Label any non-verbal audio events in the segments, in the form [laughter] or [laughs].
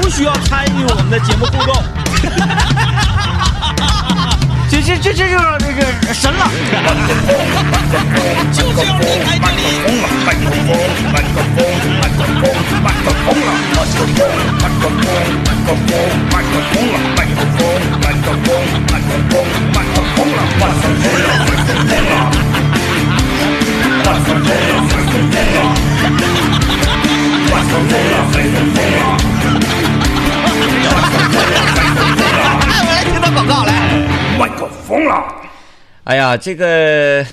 不需要参与我们的节目互动。[laughs] 这这这这就是这个神了。就是要离开这里。我来听到广告来。麦克风了。哎呀，这个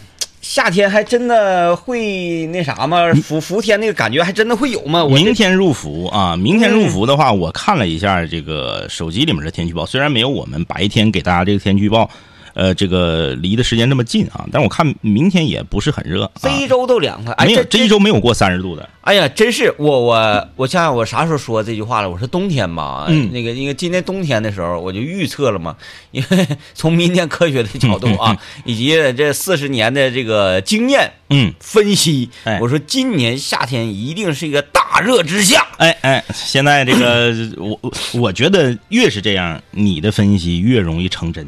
夏天还真的会那啥吗？伏伏天那个感觉还真的会有吗？我明天入伏啊！明天入伏的话，我看了一下这个手机里面的天气预报，虽然没有我们白天给大家这个天气预报，呃，这个离的时间这么近啊，但是我看明天也不是很热，啊这一周都凉快。哎，没有这这一周没有过三十度的。哎呀，真是我我我想想，我啥时候说这句话了？我说冬天吧，嗯那个因为今年冬天的时候，我就预测了嘛，[laughs] 因为从民间科学的角度啊，[laughs] 以及这四十年的这个经验嗯，分析哎，我说今年夏天一定是一个大热之夏。哎哎，现在这个我我我觉得越是这样，你的分析越容易成真，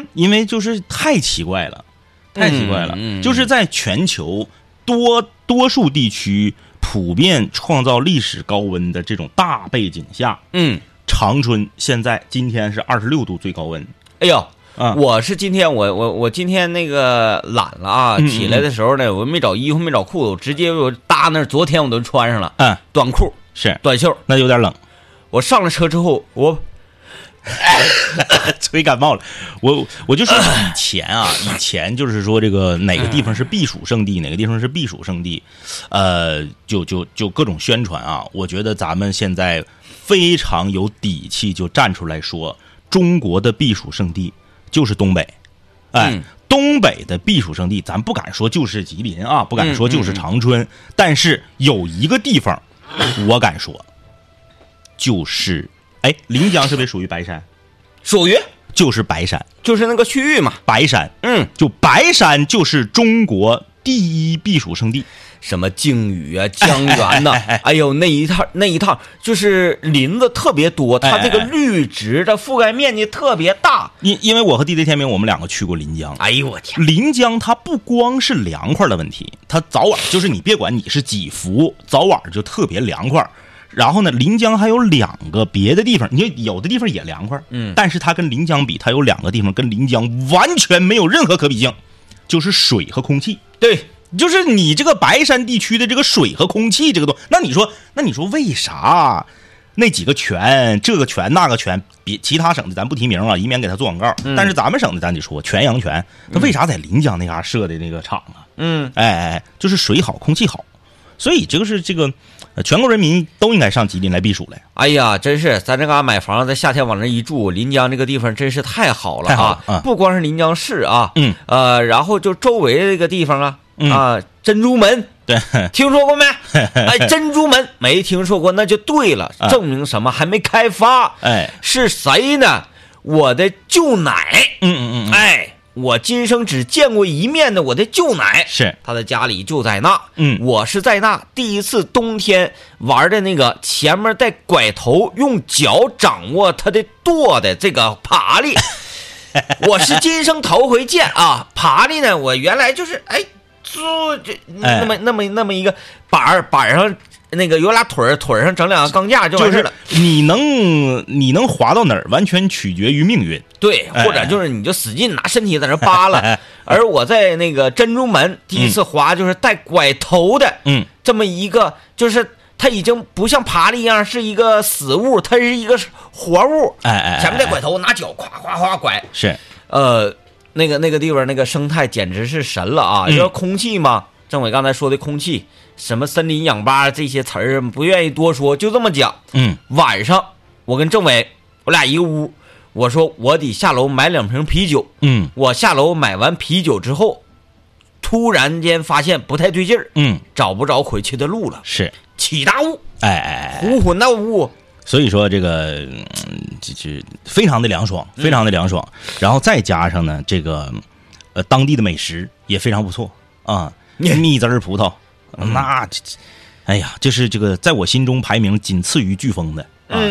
嗯，因为就是太奇怪了，太奇怪了，嗯嗯就是在全球多多数地区普遍创造历史高温的这种大背景下，嗯，长春现在今天是二十六度最高温哎呦。嗯，我是今天我我我今天那个懒了啊，起来的时候呢，我没找衣服没找裤子，我直接我搭那儿，昨天我都穿上了嗯。短裤是短袖。那有点冷，我上了车之后，我 [laughs] 吹感冒了。我我就说以前啊，以前就是说这个哪个地方是避暑胜地，哪个地方是避暑胜地，呃，就就就各种宣传啊。我觉得咱们现在非常有底气，就站出来说，中国的避暑胜地就是东北，哎。嗯东北的避暑胜地，咱不敢说就是吉林啊，不敢说就是长春，但是有一个地方，我敢说，就是哎，临江是不是属于白山？属于就是白山，就是那个区域嘛，白山，嗯，就白山就是中国第一避暑胜地。什么靖宇啊、江源呐、哎呦，那一趟那一趟就是林子特别多，它这个绿植的覆盖面积特别大。因因为我和 DJ 天明，我们两个去过临江。哎呦我天，临江它不光是凉快的问题，它早晚就是你别管你是几伏，早晚就特别凉快。然后呢，临江还有两个别的地方，你有的地方也凉快，嗯但是它跟临江比，它有两个地方跟临江完全没有任何可比性，就是水和空气。对，就是你这个白山地区的这个水和空气这个东，那你说，那你说为啥那几个泉，这个泉那个泉，别其他省的咱不提名啊，以免给他做广告。但是咱们省的咱得说，泉阳泉，它为啥在临江那嘎设的那个厂啊？嗯，哎哎，哎就是水好，空气好，所以这个是这个，呃全国人民都应该上吉林来避暑来。哎呀，真是咱这嘎买房，在夏天往那一住，临江这个地方真是太好了啊！不光是临江市啊，嗯呃，然后就周围这个地方啊，嗯啊，珍珠门。对，听说过没？[laughs] 哎，珍珠门没听说过，那就对了，啊证明什么？还没开发。哎，是谁呢？我的舅奶。嗯嗯嗯嗯，哎，我今生只见过一面的我的舅奶，是，他的家里就在那。嗯我是在那第一次冬天玩的那个前面带拐头，用脚掌握他的舵的这个爬犁。[laughs] 我是今生头回见啊！爬犁呢，我原来就是哎，坐这哎那么那么那么一个板儿板上那个有俩腿儿，腿儿上整两个钢架就就是完事了。你能你能滑到哪儿，完全取决于命运。对，哎或者就是你就使劲拿身体在那扒拉。[laughs] 而我在那个珍珠门第一次滑，就是带拐头的嗯，这么一个，就是它已经不像爬犁一样是一个死物，它是一个活物。哎哎，哎前面带拐头，拿脚咵咵咵拐。是，呃，那个那个地方那个生态简直是神了啊！嗯就是空气嘛，政委刚才说的空气，什么森林氧吧这些词儿不愿意多说，就这么讲。嗯晚上我跟政委我俩一个屋，我说我得下楼买两瓶啤酒。嗯。我下楼买完啤酒之后，突然间发现不太对劲儿，嗯，找不着回去的路了，是，起大雾，哎哎哎，呼呼那雾。所以说这个嗯这非常的凉爽，非常的凉爽，然后再加上呢，这个呃当地的美食也非常不错啊，[laughs] 蜜汁儿葡萄，那这这哎呀，这是这个在我心中排名仅次于飓风的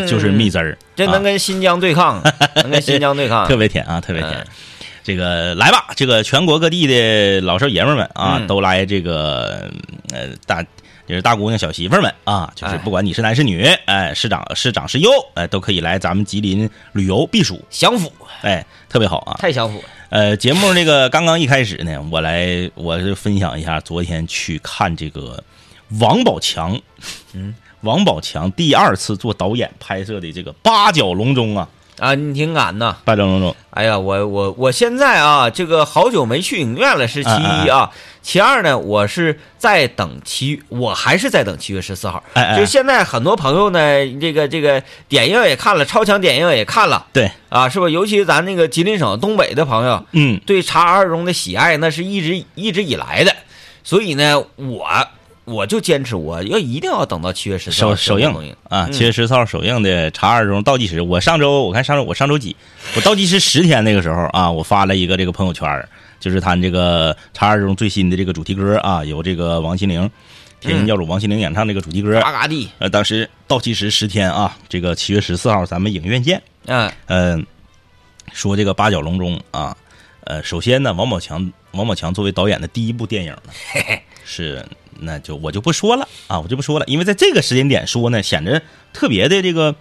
就是蜜汁儿，啊这能跟新疆对抗，[laughs] 能跟新疆对抗。特别甜啊，特别甜嗯。这个来吧，这个全国各地的老少爷们儿们啊，嗯都来这个呃大。就是大姑娘、小媳妇儿们啊，就是哎不管你是男是女，哎，是长是长是幼，哎，都可以来咱们吉林旅游避暑，享福，哎，特别好啊。太享福了。呃，节目那个刚刚一开始呢，我来我就分享一下昨天去看这个王宝强，嗯，王宝强第二次做导演拍摄的这个八角笼中啊，啊，你挺敢呐！八角笼中，哎呀，我我我现在啊，这个好久没去影院了，是其哎一啊。其二呢，我是在等七，我还是在等七月十四号。哎哎就是现在很多朋友呢，这个这个点映也看了，超强点映也看了对，啊，是吧？尤其咱那个吉林省东北的朋友，嗯，对查二中的喜爱那是一直一直以来的，所以呢，我我就坚持我要一定要等到七月十四号首首映啊，嗯七月十四号首映的《查二中》倒计时。我上周我看上周我上周几，我倒计时十天那个时候啊，我发了一个这个朋友圈就是他这个《查二中》最新的这个主题歌啊，由这个王心凌天津教主王心凌演唱这个主题歌。嘎嘎地，呃，当时倒计时十天啊，这个七月十四号咱们影院见。嗯嗯、说这个八角笼中啊，呃，首先呢，王宝强，王宝强作为导演的第一部电影呢，是那就我就不说了啊，我就不说了，因为在这个时间点说呢，显得特别的这个，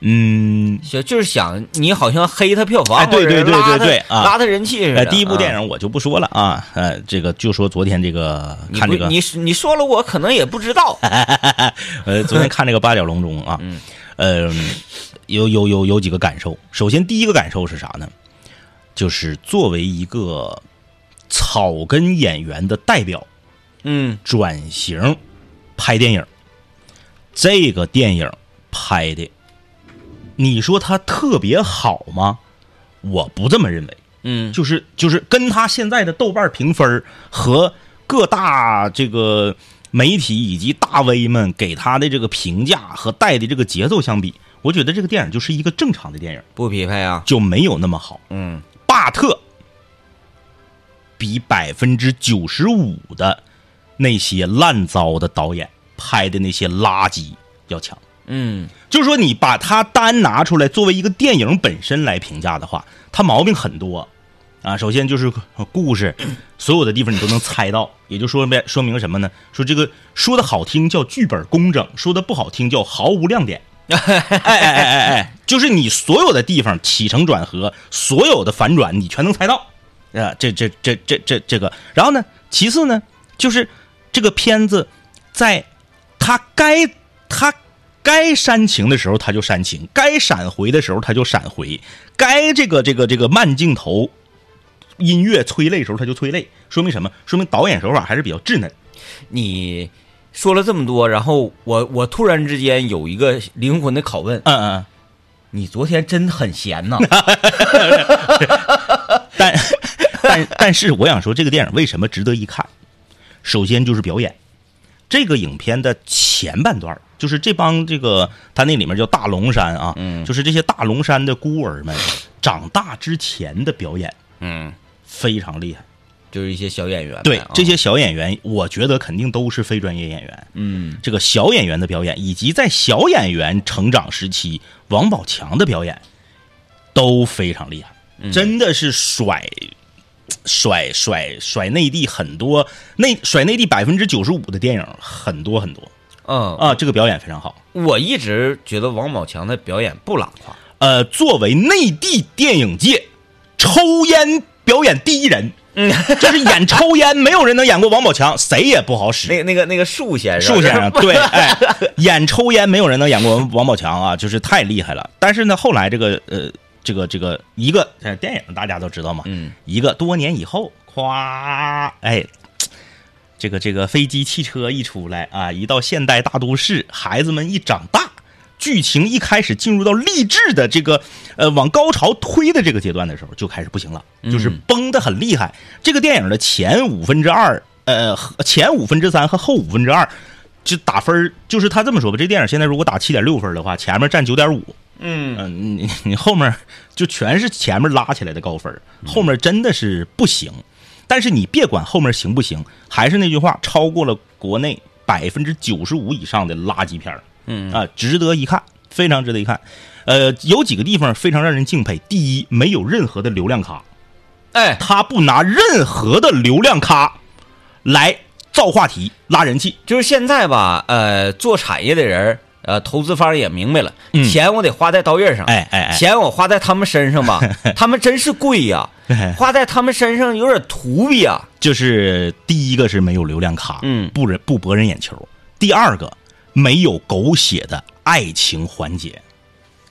嗯，就就是想你好像黑他票房，哎对对对对对啊拉他人气似的。呃，第一部电啊影我就不说了啊，呃，这个就说昨天这个看这个，不你你说了，我可能也不知道。[laughs] 呃，昨天看这个八角笼中啊，嗯呃，有有有有几个感受。首先，第一个感受是啥呢？就是作为一个草根演员的代表，嗯转型拍电影，这个电影拍的，你说它特别好吗？我不这么认为。嗯就是就是跟他现在的豆瓣评分和各大这个媒体以及大 V 们给他的这个评价和带的这个节奏相比，我觉得这个电影就是一个正常的电影，不匹配啊。就没有那么好。嗯巴特比百分之九十五的那些烂糟的导演拍的那些垃圾要强。嗯就是说，你把它单拿出来作为一个电影本身来评价的话，它毛病很多啊。首先就是故事，[clears throat] 所有的地方你都能猜到，也就说明说明什么呢？说这个说的好听叫剧本工整，说的不好听叫毫无亮点。[laughs] 哎哎哎哎哎，就是你所有的地方起承转合，所有的反转你全能猜到啊。这这这这这这个，然后呢，其次呢，就是这个片子在他该他该煽情的时候他就煽情，该闪回的时候他就闪回，该这个这个这个慢镜头音乐催泪的时候他就催泪，说明什么？说明导演手法还是比较稚嫩。你说了这么多，然后我我突然之间有一个灵魂的拷问：嗯嗯，你昨天真很闲呐？[laughs] 但但但是我想说，这个电影为什么值得一看？首先就是表演，这个影片的前半段就是这帮这个他那里面叫大龙山啊，嗯。就是这些大龙山的孤儿们长大之前的表演嗯，非常厉害。就是一些小演员对这些小演员，我觉得肯定都是非专业演员。嗯。这个小演员的表演，以及在小演员成长时期，王宝强的表演都非常厉害，真的是甩甩甩甩内地很多内甩内地百分之九十五的电影很多很多嗯啊，这个表演非常好。我一直觉得王宝强的表演不拉胯。呃，作为内地电影界抽烟表演第一人，嗯，[laughs] 就是演抽烟，没有人能演过王宝强，谁也不好使。那那个那个树先生，树先生，[laughs] 对，哎，演抽烟没有人能演过王宝强啊，就是太厉害了。但是呢，后来这个呃，这个这个一个呃电影大家都知道嘛，嗯，一个多年以后，咵，哎，这个这个飞机汽车一出来啊，一到现代大都市，孩子们一长大。剧情一开始进入到励志的这个呃往高潮推的这个阶段的时候，就开始不行了，就是崩的很厉害。这个电影的前五分之二，呃，前五分之三和后五分之二，就打分儿就是他这么说吧，这电影现在如果打七点六分的话，前面占九点五，嗯嗯，你你后面就全是前面拉起来的高分，后面真的是不行。但是你别管后面行不行，还是那句话，超过了国内百分之九十五以上的垃圾片儿嗯啊，值得一看。非常值得一看。呃，有几个地方非常让人敬佩。第一，没有任何的流量咖，哎，他不拿任何的流量咖来造话题、拉人气。就是现在吧，呃，做产业的人，呃，投资方也明白了，嗯钱我得花在刀刃上，哎哎哎，钱我花在他们身上吧，[laughs] 他们真是贵呀，花在他们身上有点土逼呀。就是第一个是没有流量卡，嗯不人不博人眼球。第二个，没有狗血的爱情环节。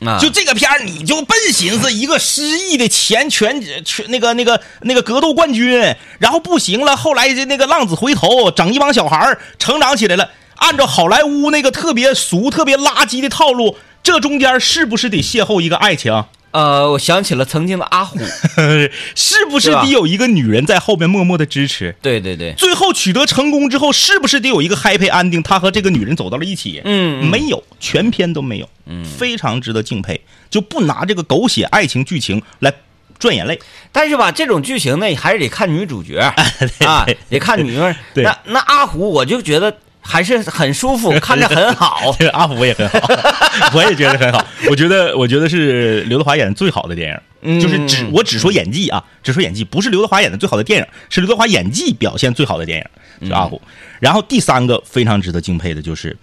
啊，就这个片儿，你就笨寻思一个失忆的前全全那个那个那个格斗冠军，然后不行了，后来就那个浪子回头，整一帮小孩儿成长起来了，按照好莱坞那个特别俗、特别垃圾的套路，这中间是不是得邂逅一个爱情？呃，我想起了曾经的阿虎，[laughs] 是不是得有一个女人在后面默默的支持？对对对，最后取得成功之后，是不是得有一个 happy ending？他和这个女人走到了一起？嗯嗯没有，全篇都没有，嗯，非常值得敬佩。就不拿这个狗血爱情剧情来赚眼泪。但是吧，这种剧情呢，还是得看女主角 [laughs] 啊，得看女儿。对那那阿虎，我就觉得还是很舒服，[laughs] 看着很好。[laughs] 这个阿福也很好，[laughs] 我也觉得很好。我觉得，我觉得是刘德华演的最好的电影，嗯就是只我只说演技啊，只说演技，不是刘德华演的最好的电影，是刘德华演技表现最好的电影，是阿虎。然后第三个非常值得敬佩的就是，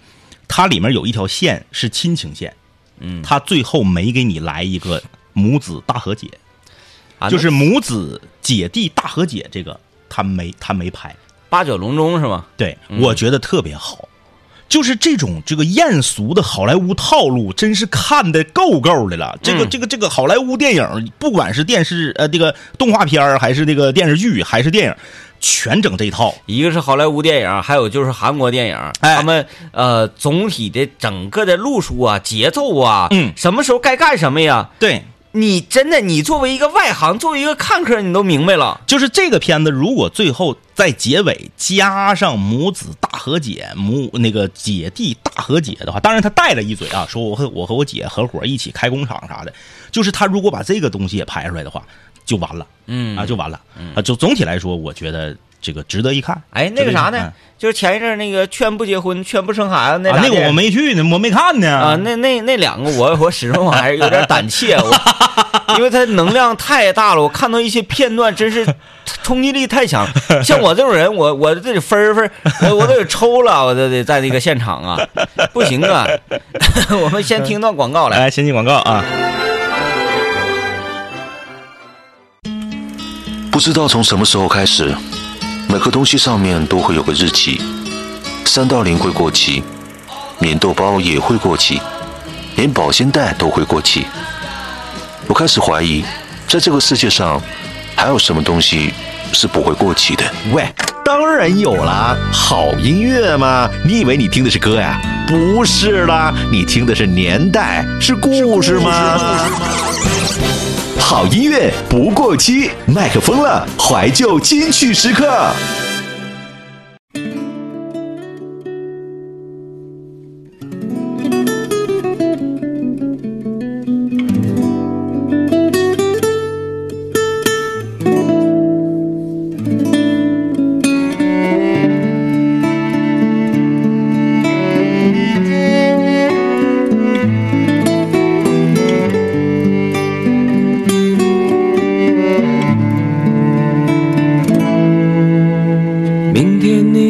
它里面有一条线是亲情线，嗯他最后没给你来一个母子大和解，啊就是母子姐弟大和解这个他没他没拍。八九笼中是吗？对，我觉得特别好。就是这种这个艳俗的好莱坞套路，真是看的够够的了。这个、嗯这个这个好莱坞电影，不管是电视呃这个动画片儿还是这个电视剧，还是电影，全整这一套。一个是好莱坞电影，还有就是韩国电影，哎他们呃总体的整个的路数啊、节奏啊，嗯什么时候该干什么呀？对，你真的，你作为一个外行，作为一个看客，你都明白了。就是这个片子，如果最后在结尾加上母子大和解、母那个姐弟大和解的话，当然他带了一嘴啊，说我和我和我姐合伙一起开工厂啥的，就是他如果把这个东西也拍出来的话，就完了。嗯啊，就完了。啊，就总体来说，我觉得这个值得一看。哎，那个啥呢？就是前一阵那个劝不结婚、劝不生孩子那啊，那个我没去呢，我没看呢。啊，那那那两个我我始终还是有点胆怯，我 [laughs] 因为它能量太大了，我看到一些片段真是 [laughs] 冲击力太强。[laughs] 像我这种人，我我这得分儿分儿，我我都得抽了，我都得在那个现场啊，不行啊。我们先听段广告来。来，先进广告啊。不知道从什么时候开始，每个东西上面都会有个日期。三道零会过期，免豆包也会过期，连保鲜袋都会过期。我开始怀疑，在这个世界上，还有什么东西是不会过期的？喂，当然有啦，好音乐嘛！你以为你听的是歌呀？不是啦，你听的是年代，是故事吗？好音乐不过期，麦克风了，怀旧金曲时刻。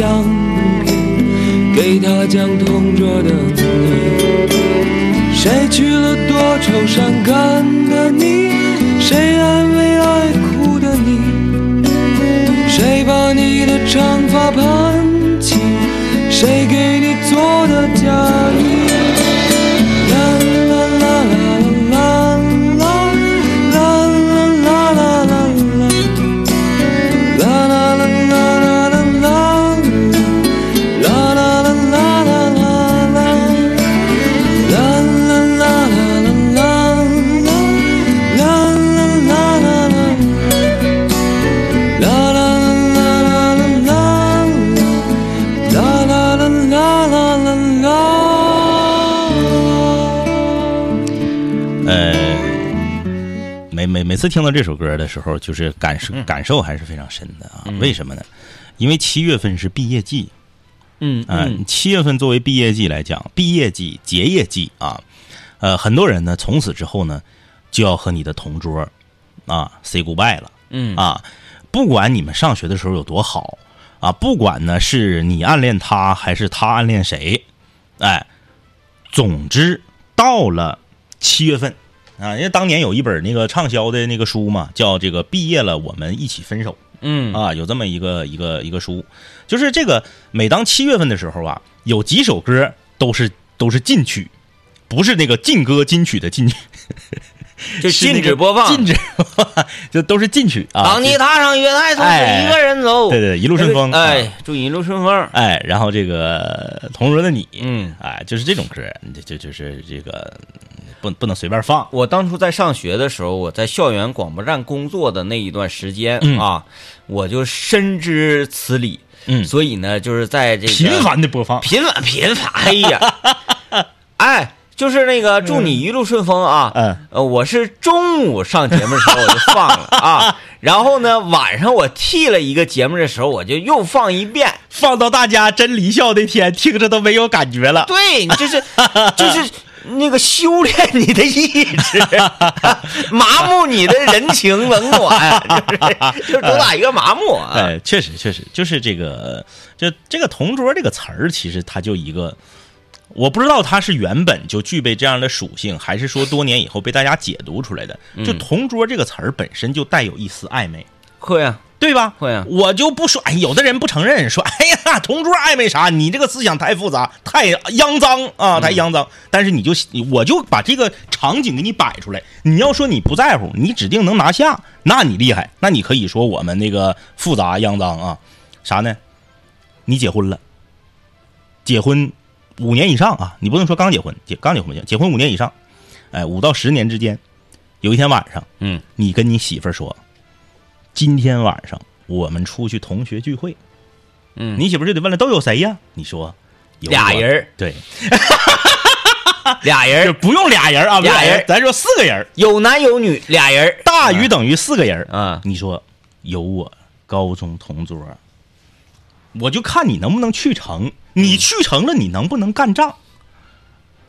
她看相片，给她讲同桌的你。谁娶了多愁善感次听到这首歌的时候，就是感受感受还是非常深的啊。为什么呢？因为七月份是毕业季，嗯啊、嗯七月份作为毕业季来讲，毕业季、结业季啊，呃，很多人呢从此之后呢，就要和你的同桌啊 say goodbye 了嗯啊。不管你们上学的时候有多好啊，不管呢是你暗恋他还是他暗恋谁，哎，总之到了七月份啊，因为当年有一本那个畅销的那个书嘛，叫这个毕业了我们一起分手。嗯啊，有这么一个一个一个书，就是这个每当七月份的时候啊，有几首歌都是都是禁曲，不是那个禁歌金曲的禁曲，就 [laughs] 禁止播放。禁止，就都是禁曲啊。当你踏上月台，从此哎一个人走。对对，一路顺风，哎啊，祝你一路顺风。哎，然后这个同桌的你，嗯，哎，就是这种歌，就就就是这个不不能随便放，我当初在上学的时候，我在校园广播站工作的那一段时间、嗯啊，我就深知此理。嗯所以呢，就是在这个频繁的播放，频繁频繁，哎呀，哎，就是那个祝你一路顺风啊。嗯呃，我是中午上节目的时候我就放了啊，[laughs] 然后呢晚上我替了一个节目的时候我就又放一遍。放到大家真离校那天，听着都没有感觉了。对，你就是就是那个修炼你的意志，麻木你的人情冷暖，就是就主打一个麻木啊。哎，确实确实，就是这个，就这个“同桌”这个词儿，其实它就一个，我不知道它是原本就具备这样的属性，还是说多年以后被大家解读出来的。就“同桌”这个词儿本身就带有一丝暧昧，会啊，对吧？会啊我就不说，哎，有的人不承认，说，[laughs] 哎呀，同桌暧昧啥？你这个思想太复杂，太肮脏啊，太肮脏。但是你就，我就把这个场景给你摆出来。你要说你不在乎，你指定能拿下，那你厉害，那你可以说我们那个复杂肮脏啊，啥呢？你结婚了，结婚五年以上啊，你不能说刚结婚，结刚结婚不行，结婚五年以上，哎，五到十年之间，有一天晚上，嗯，你跟你媳妇儿说，今天晚上我们出去同学聚会，嗯。你媳妇儿就得问了，都有谁呀？你说。俩人儿。对，[laughs] 俩人不用俩人啊，俩人人，咱说四个人，有男有女，俩人儿。大于等于四个人啊你说有我高中同桌，我就看你能不能去成。你去成了，你能不能干仗？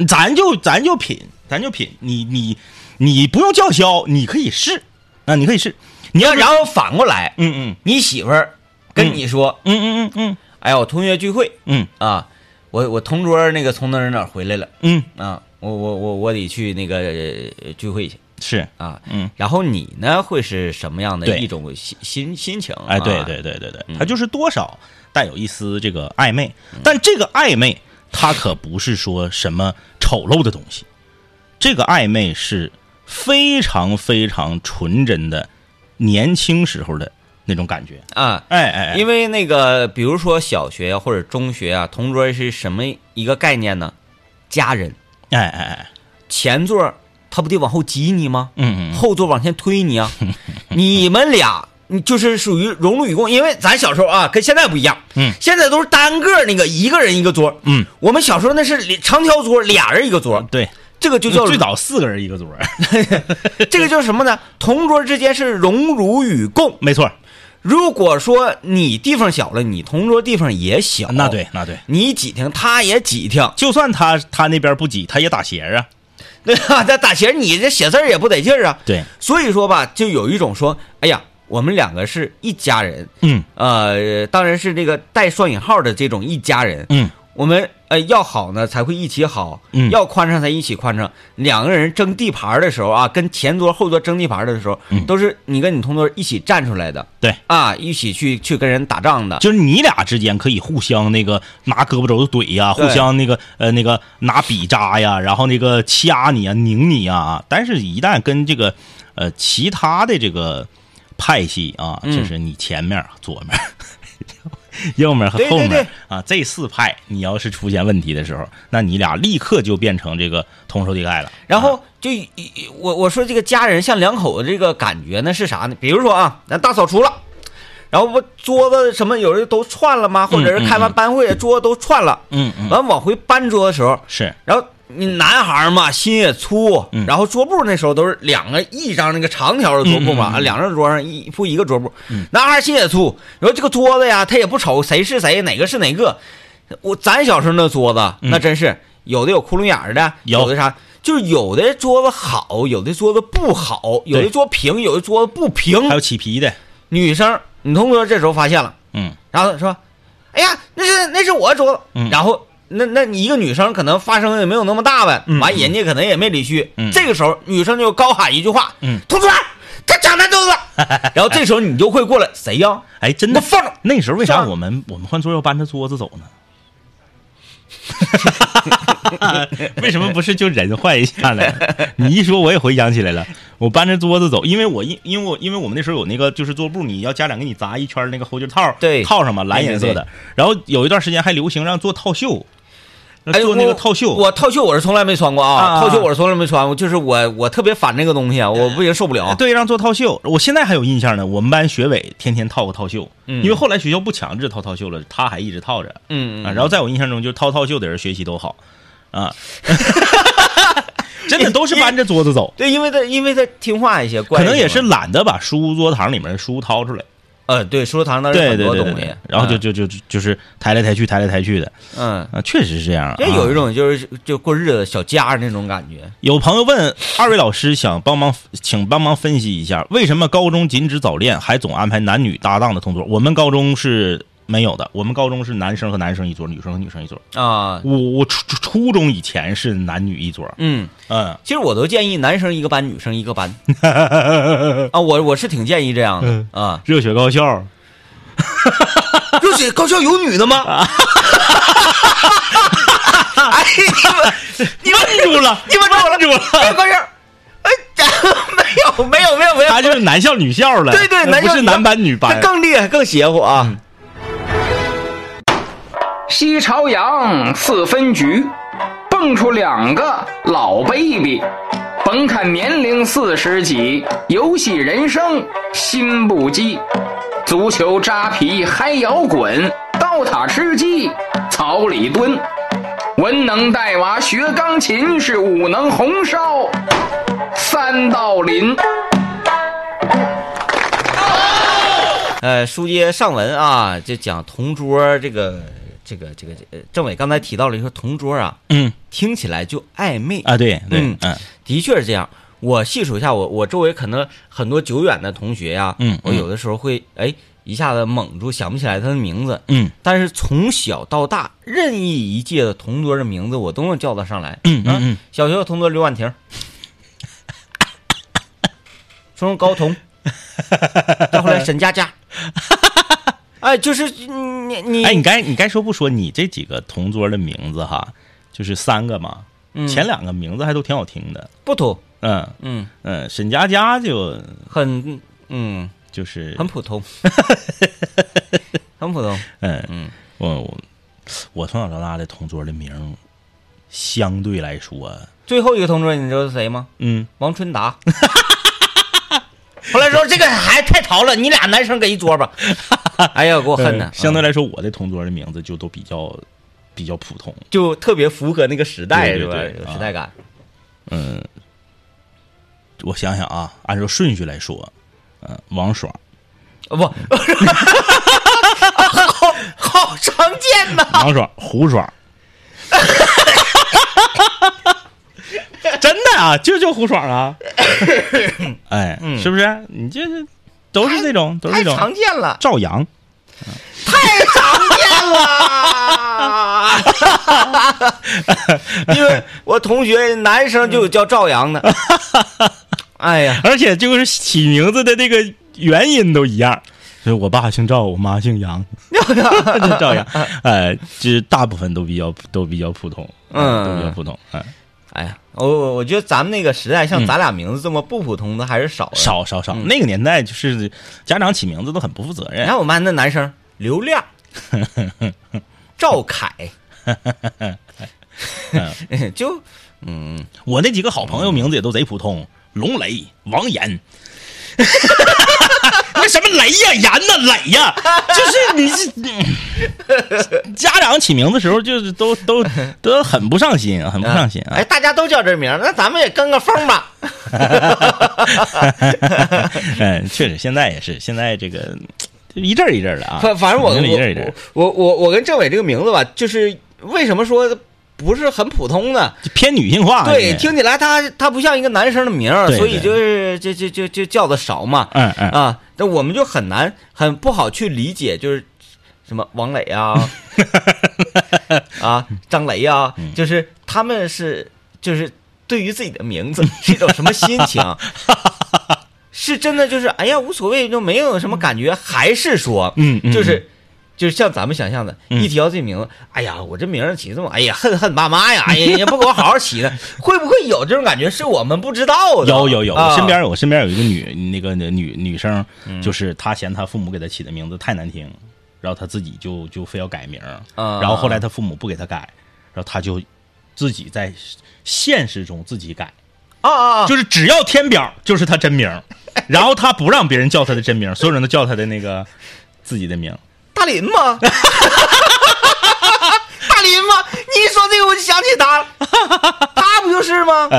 咱就咱就品，咱就品。你你你不用叫嚣，你可以试。啊，你可以试。你要然后反过来，嗯嗯。你媳妇儿跟你说，嗯嗯嗯嗯。哎呀，我同学聚会嗯。啊，我我同桌那个从哪儿哪回来了嗯，啊，我我我我得去那个呃聚会去是，啊，嗯。然后你呢会是什么样的一种心心心情？哎，对啊，对对对对，嗯。他就是多少带有一丝这个暧昧，但这个暧昧它可不是说什么丑陋的东西，这个暧昧是非常非常纯真的年轻时候的那种感觉。啊，哎哎，哎因为那个，比如说小学啊或者中学啊，同桌是什么一个概念呢？家人，哎哎哎，前座他不得往后挤你吗？嗯嗯后座往前推你啊！[laughs] 你们俩，你就是属于荣辱与共，因为咱小时候啊，跟现在不一样。嗯现在都是单个那个一个人一个桌。嗯，我们小时候那是长条桌，俩人一个桌，对，这个就叫最早四个人一个桌，[laughs] 这个叫什么呢？同桌之间是荣辱与共。没错，如果说你地方小了，你同桌地方也小，那对那对，你挤挺，他也挤挺，就算他他那边不挤，他也打斜啊。对吧？他打斜，你这写字儿也不得劲儿啊。对，所以说吧，就有一种说，哎呀，我们两个是一家人，嗯呃，当然是这个带双引号的这种一家人。嗯，我们呃要好呢才会一起好，嗯。要宽敞才一起宽敞。两个人争地盘的时候啊，跟前桌后桌争地盘的时候，嗯。都是你跟你同桌一起站出来的，对。啊，一起去去跟人打仗的。就是你俩之间可以互相那个拿胳膊肘子怼呀，对。互相那个呃那个拿笔扎呀，然后那个掐你啊、拧你啊。但是，一旦跟这个呃其他的这个派系啊，嗯。就是你前面、左面、[laughs] 右面和后面对啊这四派，你要是出现问题的时候，那你俩立刻就变成这个同仇敌忾了。然后就我我说这个家人像两口子这个感觉呢是啥呢？比如说啊，咱大扫除了，然后不桌子什么有人都串了吗？或者是开完班会桌子都串了，嗯嗯，完往回搬桌的时候，是然后你男孩嘛心也粗，嗯然后桌布那时候都是两个一张那个长条的桌布嘛，啊两张桌上一铺一个桌布，男孩心也粗，然后这个桌子呀他也不瞅谁是谁哪个是哪个，我咱小时候那桌子、嗯那真是有的有窟窿眼儿的，有的啥。就是有的桌子好，有的桌子不好，有的桌平，有的桌子不平还。有起皮的，女生，你同桌这时候发现了，嗯然后说：“哎呀，那是那是我桌子。嗯然后那那你一个女生可能发声也没有那么大呗，嗯完人家可能也没理虚。嗯这个时候女生就高喊一句话：“嗯同桌，他抢咱桌子。[laughs] ”然后这时候你就会过来，谁呀？哎，真的我放着那时候为啥我们我们换桌要搬着桌子走呢？[laughs] 为什么不是就人换一下呢？你一说，我也回想起来了。我搬着桌子走，因为我因因为我因为我们那时候有那个就是桌布，你要家长给你扎一圈那个后劲套，对套上嘛，蓝颜色对的。然后有一段时间还流行让做套袖，哎，做那个套袖。我套袖我是从来没穿过啊，套袖我是从来没穿过，就是我我特别烦这个东西啊，我不也受不了。对，让做套袖，我现在还有印象呢。我们班学委天天套个套袖，嗯因为后来学校不强制套套袖了，他还一直套着。嗯，啊，嗯然后在我印象中，就是套套袖的人学习都好，啊，[laughs] 真的都是搬着桌子走，对，因为他因为他听话一些，可能也是懒得把书桌堂里面的书掏出来，呃，对，书堂那儿对很对对对对多东西，，然后就嗯就就就就是抬来抬去，抬来抬去的，嗯。啊，确实是这样啊。也有一种就是就过日子小家那种感觉。有朋友问二位老师，想帮忙，请帮忙分析一下，为什么高中禁止早恋，还总安排男女搭档的同桌？我们高中是没有的，我们高中是男生和男生一桌，女生和女生一桌。啊，我我初初初中以前是男女一桌，嗯，嗯，其实我都建议男生一个班，女生一个班 [laughs] 啊，我我是挺建议这样的啊。热血高校。热血高校有女的吗？[laughs] 哎，你们你们问住了，你们问住了，住了高校，哎，[laughs] 没有没有没有没有，他就是男校女校了，对对，男校不是男班女班。更厉害更邪乎啊。西朝阳四分局，蹦出两个老 baby，甭看年龄四十几，游戏人生心不羁。足球扎皮嗨摇滚，刀塔吃鸡草里蹲。文能带娃学钢琴，是武能红烧三道鳞。呃，书接上文啊，就讲同桌这个这个这个呃政委刚才提到了一个同桌啊，嗯听起来就暧昧啊，对对嗯嗯的确是这样。我细数一下，我我周围可能很多久远的同学呀，嗯我有的时候会哎一下子懵住，想不起来他的名字。嗯但是从小到大，任意一届的同桌的名字我都能叫得上来。啊嗯嗯嗯，小学的同桌刘婉婷，初中高彤，再后来沈佳佳，[laughs] 哎，就是嗯你你哎，你该你该说不说你这几个同桌的名字哈，就是三个嘛，嗯前两个名字还都挺好听的，不土，嗯嗯，嗯，沈佳佳就很嗯就是很普通，很普通。[laughs] [laughs] 嗯嗯我我我从小到大的同桌的名相对来说，最后一个同桌你知道是谁吗？嗯，王春达。[laughs] [laughs] 后来说这个孩子太淘了，你俩男生搁一桌吧。[laughs] 哎呀，给我恨的，相对嗯来说我的同桌的名字就都比较比较普通，就特别符合那个时代，是吧？对对对有时代感。嗯，我想想啊，按照顺序来说，嗯、王爽。哦不，好好常见呐。王爽、胡爽，[laughs] [laughs] 真的啊，就就胡爽啊，[coughs] 哎，是不是？你这是都是这种，都是太这种。常见了，赵阳，太常见了。[laughs] 因为我同学男生就有叫赵阳的。[laughs] 哎呀，而且就是起名字的这个原因都一样。所以我爸姓赵，我妈姓杨，就赵阳，哎，就是大部分都比较都比较普通，嗯都比较普通，哎，哎呀，我我我觉得咱们那个时代，像咱俩名字这么不普通的还是少的。少少少，那个年代就是家长起名字都很不负责任。你看，我们班那男生刘亮、[laughs] 赵凯，[laughs] 就嗯，我那几个好朋友名字也都贼普通，龙雷、王岩。[laughs] 那什么雷呀、岩呐、磊呀，[laughs] 就是你这、嗯家长起名字时候就是都都都很不上心，[laughs] 很不上心啊哎，。大家都叫这名儿，那咱们也跟个风吧。嗯，[laughs] 确实，现在也是，现在这个一阵儿一阵儿的啊。反反正我一阵儿一阵我我我跟政委这个名字吧，就是为什么说不是很普通的？就偏女性化。对，这听起来他他不像一个男生的名所以就是就就就就叫的少嘛。嗯嗯啊，那我们就很难很不好去理解，就是什么王磊啊，[laughs] 啊张雷啊，嗯就是他们是就是对于自己的名字 [laughs] 是一种什么心情？是真的就是哎呀无所谓，就没有什么感觉，还是说嗯嗯就是。就是像咱们想象的，嗯一提到这名字，哎呀，我这名儿起这么，哎呀，恨恨爸妈呀，哎呀，也不给我好好起的，会不会有这种感觉？是我们不知道的。有有有，身边我身边有一个女那个女女生，嗯就是她嫌她父母给她起的名字太难听，然后她自己就就非要改名然后后来她父母不给她改，然后她就自己在现实中自己改，啊啊啊！就是只要填表就是她真名，[laughs] 然后她不让别人叫她的真名，所有人都叫她的那个自己的名儿。大林吗？[laughs] 大林吗？你一说这个我就想起他，[laughs] 他不就是吗？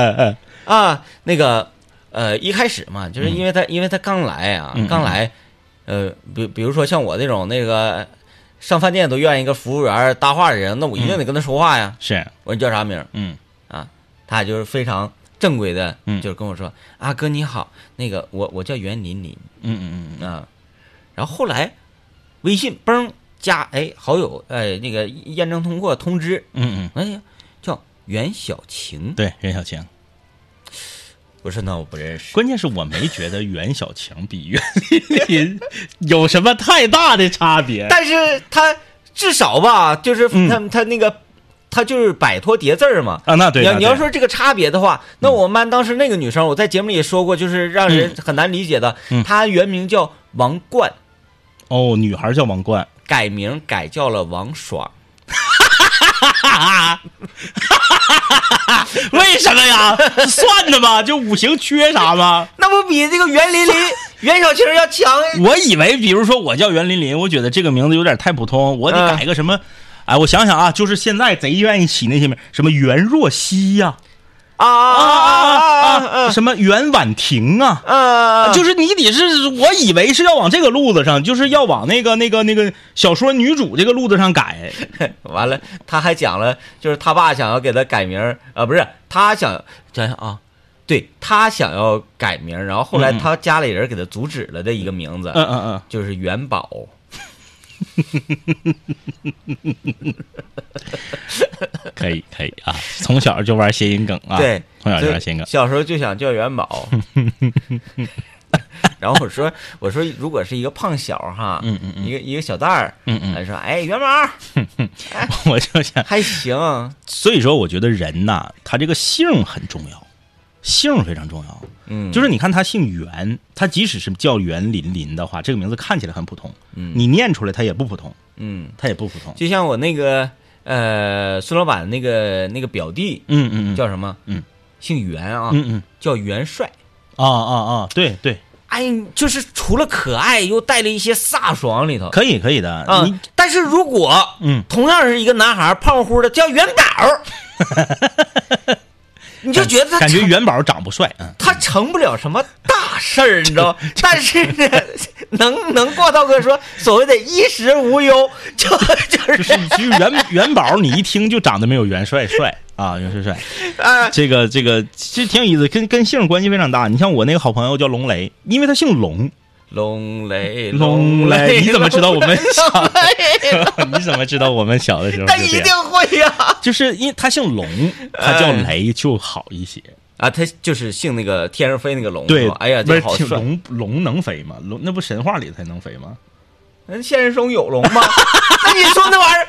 啊，那个呃，一开始嘛，就是因为他、因为他刚来啊，刚来，呃，比比如说像我这种那个上饭店都愿意跟服务员搭话的人，那我一定得跟他说话呀。是，我说你叫啥名嗯。啊？他就是非常正规的，嗯。就是跟我说啊，哥你好，那个我我叫袁琳琳。嗯嗯嗯。啊，然后后来微信嘣加哎好友哎那个验证通过通知，嗯嗯，哎呀叫袁小晴，对，袁小晴。不是那我不认识。关键是我没觉得袁小晴比袁琳琳有什么太大的差别。[laughs] 但是他至少吧，就是嗯他、他那个他就是摆脱叠字儿嘛。啊，那对，你要你要说这个差别的话，那我们班当时那个女生，我在节目里也说过，就是让人很难理解的。嗯她原名叫王冠，哦，女孩叫王冠，改名改叫了王爽。哈 [laughs] 为什么呀？算的吗？就五行缺啥吗？[laughs] 那不比这个袁琳琳、袁小青要强？我以为，比如说我叫袁琳琳，我觉得这个名字有点太普通，我得嗯改个什么？哎，我想想啊，就是现在贼愿意起那些名，什么袁若曦呀、啊啊啊啊啊啊什么袁婉婷啊。啊！就是你得是，我以为是要往这个路子上，就是要往那个那个那个小说女主这个路子上改。完了，他还讲了，就是他爸想要给他改名啊，不是他想想想啊，对他想要改名，然后后来他家里人给他阻止了的一个名字，嗯嗯嗯，就是元宝。[laughs] 可以可以啊，从小就玩谐音梗啊，对，从小就就玩谐音梗。小时候就想叫元宝。[laughs] 然后我说我说如果是一个胖小哈，嗯嗯嗯一个一个小蛋儿，嗯嗯他说哎元宝 [laughs] 我就想，还行，所以说我觉得人呐，他这个姓很重要，姓非常重要。嗯，就是你看他姓袁，他即使是叫袁林林的话，这个名字看起来很普通，嗯你念出来他也不普通，嗯，他也不普通。就像我那个呃孙老板那个那个表弟嗯嗯嗯，叫什么？嗯，姓袁啊，嗯嗯叫袁帅。啊啊啊，对对，哎，就是除了可爱，又带了一些飒爽里头。可以可以的。啊你，但是如果嗯同样是一个男孩，胖乎乎的叫元宝，[laughs] 你就觉得他感觉元宝长不帅，嗯，他成不了什么大事儿，你知道？[laughs] 但是呢，能能过到个说所谓的衣食无忧，就就就是是就是元 [laughs] 元宝，你一听就长得没有元帅帅啊，元帅帅。啊，这个这个其实挺有意思，跟跟姓关系非常大。你像我那个好朋友叫龙雷，因为他姓龙，龙雷龙雷你怎么知道我们 [laughs] 你怎么知道我们小的时候他一？定会呀、就是因为他姓龙，他叫雷就好一些。啊！他就是姓那个天上飞那个龙，对哎呀，这好帅。龙龙能飞吗？龙那不神话里才能飞吗？那现实中有龙吗？[laughs] 那你说那玩意儿，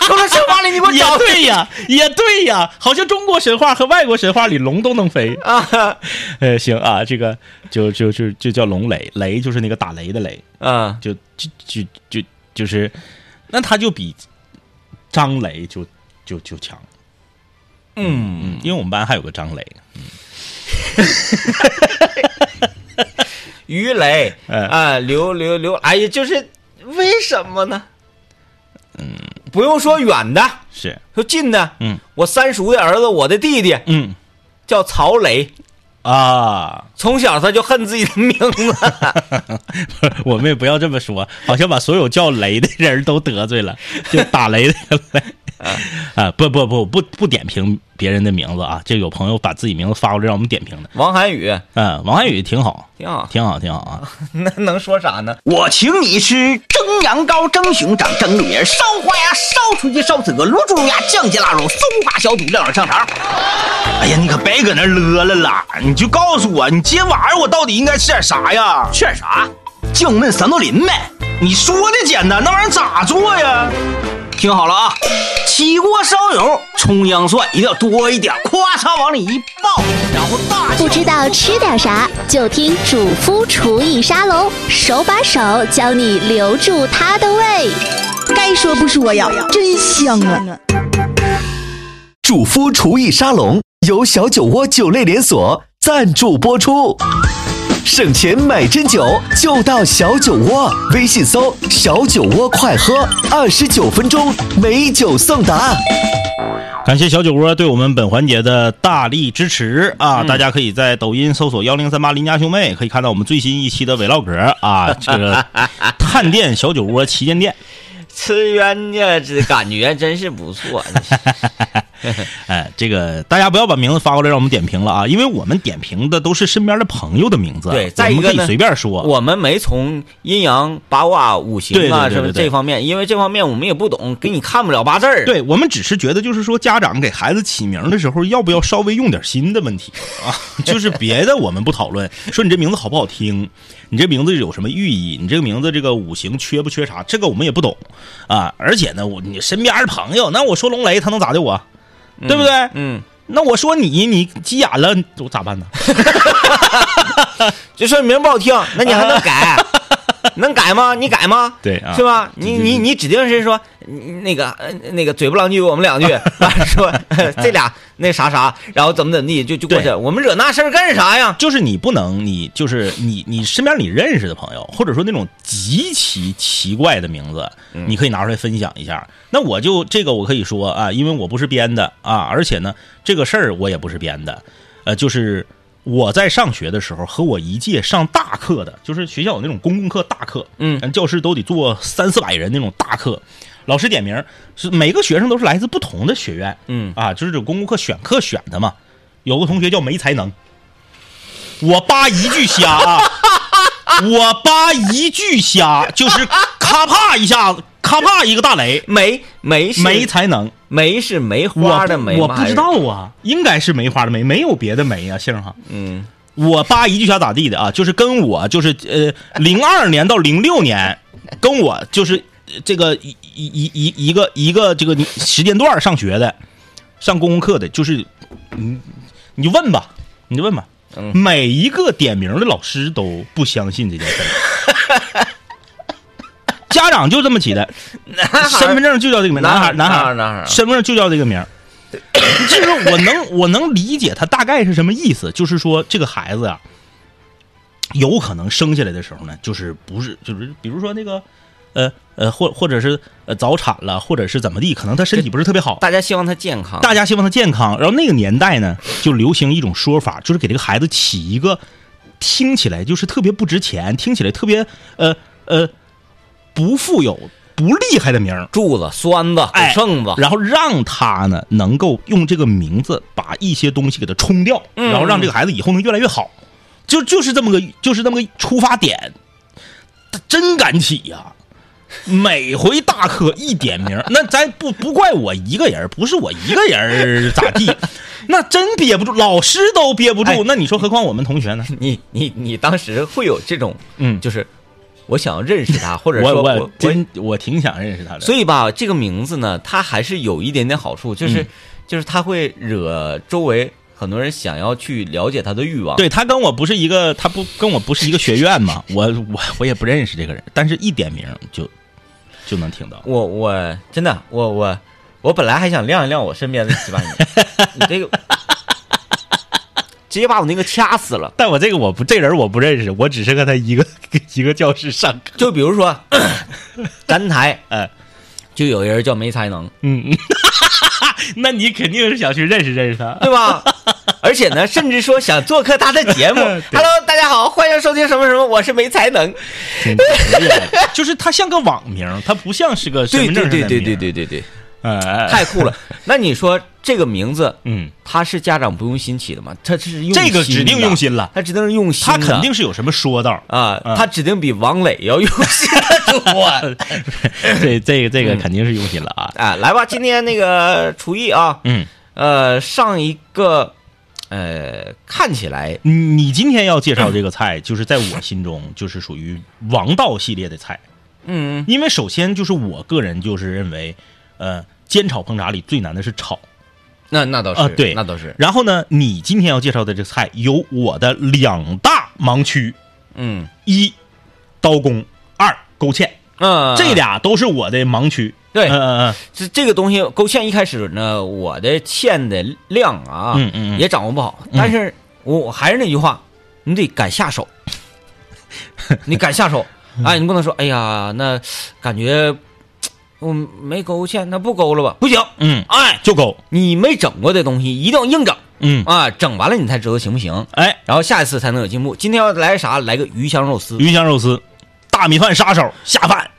除了神话里，你给我也找对呀，也对呀，好像中国神话和外国神话里龙都能飞。啊 [laughs] 呃，行啊，这个就就就就叫龙雷，雷就是那个打雷的雷，啊！就就就就就是，那他就比张雷就就就强。嗯，嗯，因为我们班还有个张雷，[laughs] 鱼雷嗯啊，刘刘刘，哎呀，就是为什么呢？嗯，不用说远的，是，说近的，嗯我三叔的儿子，我的弟弟嗯叫曹雷，啊，从小他就恨自己的名字。[laughs] 我们也不要这么说，好像把所有叫雷的人都得罪了，就打雷的雷。[laughs] 啊，不不不不不点评别人的名字啊！就有朋友把自己名字发过来让我们点评的。王涵宇嗯，王涵宇挺好，挺好，挺好，挺好啊！[laughs] 那能说啥呢？我请你吃蒸羊羔、蒸熊掌、蒸鹿眼、烧花鸭、烧雏鸡、烧子鹅、卤猪肉鸭、酱鸡腊肉、松花小肚、晾耳香肠。哎呀，你可别搁那乐了啦！你就告诉我，你今天晚上我到底应该吃点啥呀？吃点啥？酱焖三道鳞呗。你说的简单，那玩意儿咋做呀？听好了啊，起锅烧油，葱姜蒜一定要多一点，咵嚓往里一爆，然后大不知道吃点啥，就听主夫厨艺沙龙，手把手教你留住他的胃。该说不说呀，真香啊！主夫厨艺沙龙由小酒窝酒类连锁赞助播出。省钱买真酒，就到小酒窝。微信搜“小酒窝快喝”，二十九分钟美酒送达。感谢小酒窝对我们本环节的大力支持啊！大家可以在抖音搜索幺零三八邻家兄妹，可以看到我们最新一期的 vlog 啊，[laughs] 这个探店小酒窝旗舰店。[laughs] 吃冤家这感觉真是不错。[laughs] [laughs] 哎，这个大家不要把名字发过来让我们点评了啊，因为我们点评的都是身边的朋友的名字，对再一我们可以随便说。我们没从阴阳八卦五行啊什么这方面，因为这方面我们也不懂，给你看不了八字儿。对我们只是觉得，就是说家长给孩子起名的时候，要不要稍微用点心的问题啊？就是别的我们不讨论，说你这名字好不好听，你这名字有什么寓意，你这个名字这个五行缺不缺啥，这个我们也不懂啊。而且呢，我你身边的朋友，那我说龙雷他能咋的我，对不对？嗯，那我说你你急眼了，我咋办呢？就说你名不好听，那你还能改？[laughs] [laughs] [laughs] 能改吗？你改吗？对啊是吧？你你你指定是说那个呃那个嘴不狼句我们两句，[laughs] 说呃这俩那啥啥，然后怎么怎么地就就过去。我们惹那事儿干啥呀？就是你不能，你就是你你身边你认识的朋友，或者说那种极其奇怪的名字，你可以拿出来分享一下。那我就这个我可以说啊，因为我不是编的啊，而且呢，这个事儿我也不是编的，呃，就是我在上学的时候和我一届上大课的，就是学校有那种公共课大课，嗯教室都得坐三四百人那种大课。老师点名是每个学生都是来自不同的学院，嗯啊，就是这公共课选课选的嘛。有个同学叫没才能，我扒一句瞎啊，[laughs] 我扒一句瞎，就是咔啪一下子，咔啪一个大雷，梅梅是没才能，梅是梅花的梅吗？我不知道啊，应该是梅花的梅，没有别的梅啊，姓哈。嗯，我扒一句想咋地的啊？就是跟我就是呃零二年到零六年，跟我就是呃这个一一一一一个一个这个时间段上学的，上公共课的，就是你你就问吧，你就问吧，每一个点名的老师都不相信这件事儿。[laughs] 家长就这么起的，身份证就叫这个名，男孩男孩男孩，身份证就叫这个名儿。就是 [coughs] 我能我能理解他大概是什么意思，就是说这个孩子啊，有可能生下来的时候呢，就是不是就是比如说那个呃呃或或者是呃早产了，或者是怎么地，可能他身体不是特别好，大家希望他健康，大家希望他健康。然后那个年代呢，就流行一种说法，就是给这个孩子起一个听起来就是特别不值钱，听起来特别呃呃不富有。不厉害的名儿，柱子、栓子、哎剩子，然后让他呢能够用这个名字把一些东西给他冲掉，嗯。然后让这个孩子以后能越来越好，就就是这么个就是这么个出发点，他真敢起呀、每回大课一点名，那咱不不怪我一个人，不是我一个人咋地，[laughs] 那真憋不住，老师都憋不住，哎那你说何况我们同学呢？你你你当时会有这种，嗯。就是我想要认识他，[laughs] 或者我我说我真我挺想认识他的，所以吧，这个名字呢，它还是有一点点好处，就是、嗯就是它会惹周围很多人想要去了解他的欲望。对他跟我不是一个，他不跟我不是一个学院嘛，[laughs] 我我我也不认识这个人，但是一点名就就能听到。我我真的我我我本来还想亮一亮我身边的几万人，[laughs] 你这个直接把我那个掐死了。但我这个我不这人我不认识，我只是跟他一个 [laughs] 一个教室上课。就比如说 [laughs] 咱台，哎，就有一人叫没才能，嗯，嗯 [laughs] 那你肯定是想去认识认识他。对吧？而且呢，甚至说想做客他的节目。Hello，大家好，欢迎收听什么什么，我是没才能。挺厉害就是他像个网名，他不像是个身对份证对对对对对对太酷了。[laughs] 那你说这个名字，嗯，他是家长不用心起的吗？他是用这个指定用心了，他指定是用心他，肯定是有什么说道啊，嗯。他指定比王磊要用心的多。[laughs] 这这个这个肯定是用心了啊。啊，来吧，今天那个厨艺啊，嗯，呃，上一个，呃，看起来你你今天要介绍这个菜，[laughs] 就是在我心中就是属于王道系列的菜。嗯，因为首先就是我个人就是认为，呃，煎炒烹炸里最难的是炒。那那倒是啊，对，那倒是，然后呢，你今天要介绍的这个菜有我的两大盲区：嗯。一刀工，二勾芡。嗯，这俩都是我的盲区。对。嗯嗯嗯，这这个东西勾芡一开始呢，我的芡的量啊，嗯嗯嗯。也掌握不好，但是我我还是那句话，你得敢下手，[laughs] 你敢下手，哎，你不能说，哎呀，那感觉我没勾芡，那不勾了吧？不行，嗯，哎，就勾。你没整过的东西一定要硬整嗯，啊，整完了你才知道行不行，哎，然后下一次才能有进步。今天要来啥？来个鱼香肉丝，鱼香肉丝，大米饭杀手下饭。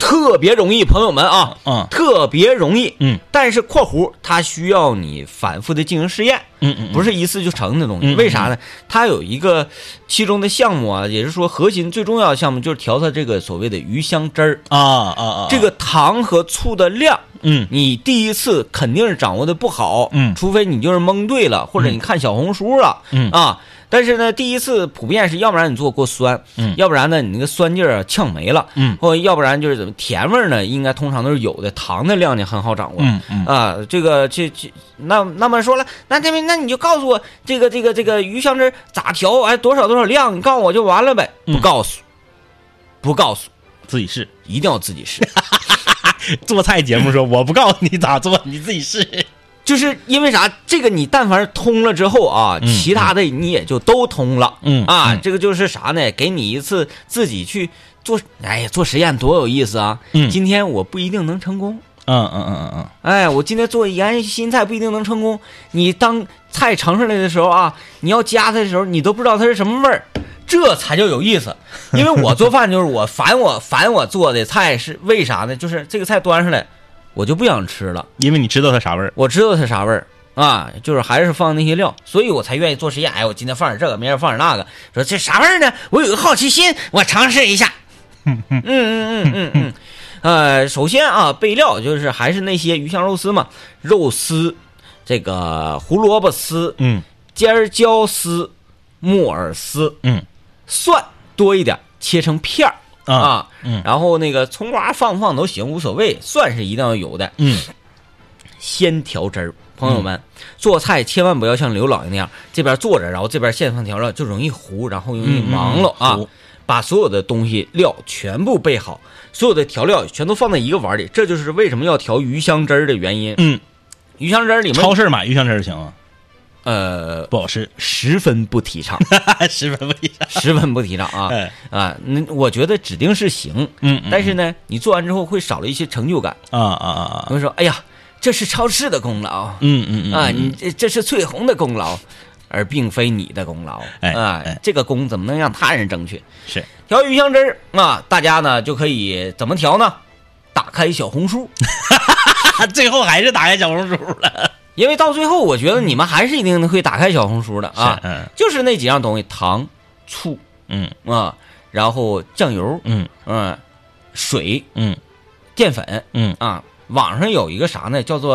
特别容易，朋友们啊，嗯。特别容易，嗯。但是（括弧）它需要你反复的进行试验，嗯嗯，不是一次就成的东西。为啥呢？它有一个其中的项目啊，也是说核心最重要的项目就是调它这个所谓的鱼香汁儿。啊啊啊，这个糖和醋的量，嗯。你第一次肯定是掌握的不好，嗯。除非你就是蒙对了，或者你看小红书了，嗯。啊。但是呢，第一次普遍是要不然你做过酸，嗯。要不然呢你那个酸劲儿啊呛没了，嗯。或者要不然就是怎么甜味儿呢，应该通常都是有的，糖的量呢很好掌握，嗯嗯。啊，这个这这那那么说了，那这边那你就告诉我这个这个这个鱼香汁咋调，哎多少多少量，你告诉我就完了呗，嗯。不告诉，不告诉，自己试。一定要自己试。[laughs] 做菜节目说我不告诉你咋做，你自己试。就是因为啥？这个你但凡是通了之后啊，嗯其他的你也就都通了。嗯啊，嗯这个就是啥呢？给你一次自己去做，哎呀，做实验多有意思啊！嗯今天我不一定能成功，嗯嗯嗯嗯嗯，哎，我今天做一样新菜不一定能成功。你当菜盛上来的时候啊，你要夹它的时候，你都不知道它是什么味儿，这才叫有意思。[laughs] 因为我做饭就是我烦我烦我做的菜是为啥呢？就是这个菜端上来，我就不想吃了。因为你知道它啥味儿。我知道它啥味儿啊，就是还是放那些料，所以我才愿意做实验。哎，我今天放点这个，明天放点那个，说这啥味儿呢？我有个好奇心，我尝试一下。[laughs] 嗯嗯嗯嗯嗯，呃，首先啊，备料就是还是那些鱼香肉丝嘛，肉丝，这个胡萝卜丝、嗯尖椒丝、木耳丝，嗯，蒜多一点，切成片儿啊啊，嗯然后那个葱花放不放都行，无所谓，蒜是一定要有的。嗯，先调汁儿，朋友们，做菜千万不要像刘老爷那样，这边坐着，然后这边现放调料，就容易糊，然后容易忙了啊。把所有的东西料全部备好，所有的调料全都放在一个碗里，这就是为什么要调鱼香汁儿的原因。嗯，鱼香汁儿里面超市买鱼香汁儿行吗？呃不好吃，十分不提倡，[laughs] 十分不提倡。十分不提倡啊哎啊！那我觉得指定是行，嗯嗯但是呢，你做完之后会少了一些成就感。啊啊啊啊！我会说，哎呀，这是超市的功劳，嗯嗯嗯啊，嗯你这这是翠红的功劳，而并非你的功劳。哎啊哎，这个功怎么能让他人争取？是调鱼香汁儿啊，大家呢就可以怎么调呢？打开小红书，[laughs] 最后还是打开小红书了。因为到最后，我觉得你们还是一定会打开小红书的啊。嗯就是那几样东西：糖、醋嗯啊，然后酱油，嗯嗯，水、嗯淀粉嗯啊。网上有一个啥呢？叫做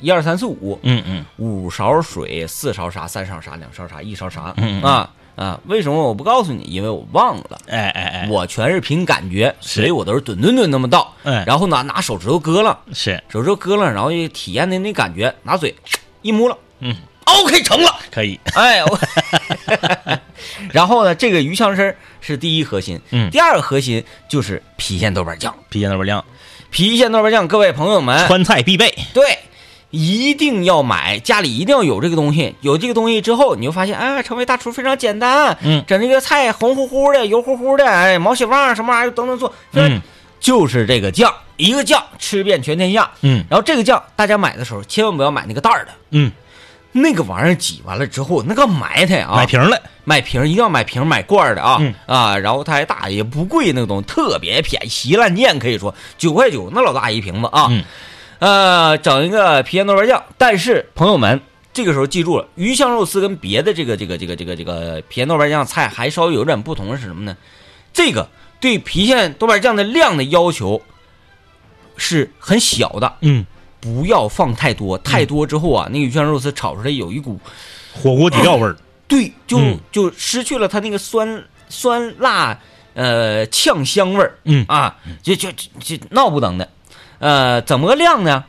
一二三四五，嗯嗯五勺水，四勺啥，三勺啥，两勺啥，一勺啥嗯嗯啊啊！为什么我不告诉你？因为我忘了。哎哎哎，我全是凭感觉，所以我都是吨吨吨那么倒，嗯。然后呢拿手指头割了，是。手指头割了，然后就体验的那感觉，拿嘴一摸了。嗯，OK 成了，可以。哎，我 [laughs] 然后呢，这个鱼香参儿是第一核心，嗯。第二个核心就是郫县豆瓣酱，郫县豆瓣酱，郫县豆瓣酱，各位朋友们，川菜必备。对，一定要买，家里一定要有这个东西。有这个东西之后，你就发现，哎，成为大厨非常简单。嗯整这个菜红乎乎的、油乎乎的，哎，毛血旺什么玩意儿都能做。嗯，就是这个酱，一个酱吃遍全天下。嗯然后这个酱，大家买的时候千万不要买那个袋儿的，嗯，那个玩意儿挤完了之后，那个埋汰啊，买瓶儿了。买瓶儿一定要买瓶儿买罐儿的啊、嗯啊，然后它还大，也不贵，那个东西特别便宜，稀烂贱可以说九块九那老大一瓶子啊。嗯呃，整一个郫县豆瓣酱，但是朋友们这个时候记住了，鱼香肉丝跟别的这个这个这个这个这个郫县豆瓣酱菜还稍微有点不同的是什么呢？这个对郫县豆瓣酱的量的要求是很小的，嗯，不要放太多，太多之后啊，那个鱼香肉丝炒出来有一股火锅底料味儿。[clears throat] 对，就、嗯就失去了它那个酸酸辣呃呛香味儿，嗯啊，就就就就闹不等的，呃，怎么个量呢？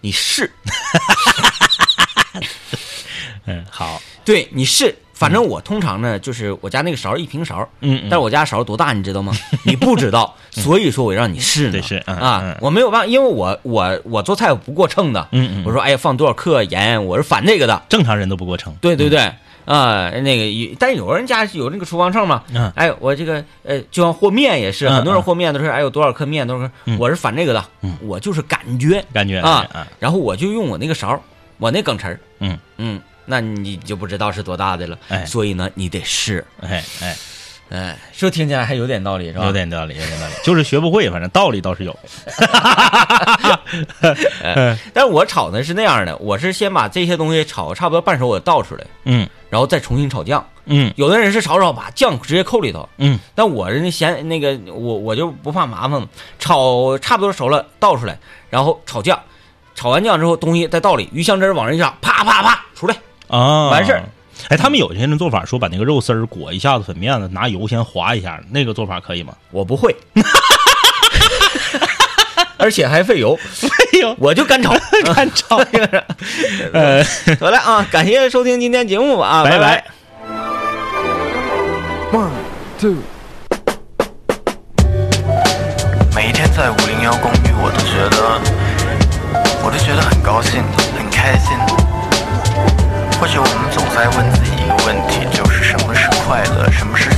你试，[laughs] 嗯，好。对你试，反正我通常呢就是我家那个勺一平勺，嗯嗯。但是我家勺多大你知道吗？[laughs] 你不知道，所以说我让你试呢，啊嗯，我没有办法，因为我我我做菜我不过秤的，嗯嗯。我说哎呀放多少克盐，我是反这个的，正常人都不过秤。对对对，啊、那个有，但是有人家有那个厨房秤嘛，嗯。哎，我这个呃，就像和面也是，嗯很多人和面都是哎有多少克面都是，嗯。我是反这个的，嗯。我就是感觉感觉啊啊，然后我就用我那个勺，我那梗匙儿，嗯。嗯，那你就不知道是多大的了，哎。所以呢，你得试，哎哎，哎，是不是听起来还有点道理是吧？有点道理，有点道理，[laughs] 就是学不会，反正道理倒是有。[laughs] [laughs] 但是我炒呢是那样的，我是先把这些东西炒差不多半熟，我倒出来，嗯。然后再重新炒酱。嗯。有的人是炒炒把酱直接扣里头，嗯。但我是那嫌那个我我就不怕麻烦嘛，炒差不多熟了倒出来，然后炒酱，炒完酱之后东西再倒里，鱼香汁儿往上一上，啪啪啪出来，啊，完事儿。哎，他们有些人做法说把那个肉丝儿裹一下子粉面子，拿油先滑一下，那个做法可以吗？我不会，[laughs] 而且还费油，[laughs] 费油，我就干炒，[laughs] 干炒。呃，得了啊，感谢收听今天节目吧啊，拜拜拜。One, two. 每一天在五零幺公寓，我都觉得，我都觉得很高兴，很开心。或许我们总在问自己一个问题，就是什么是快乐，什么是？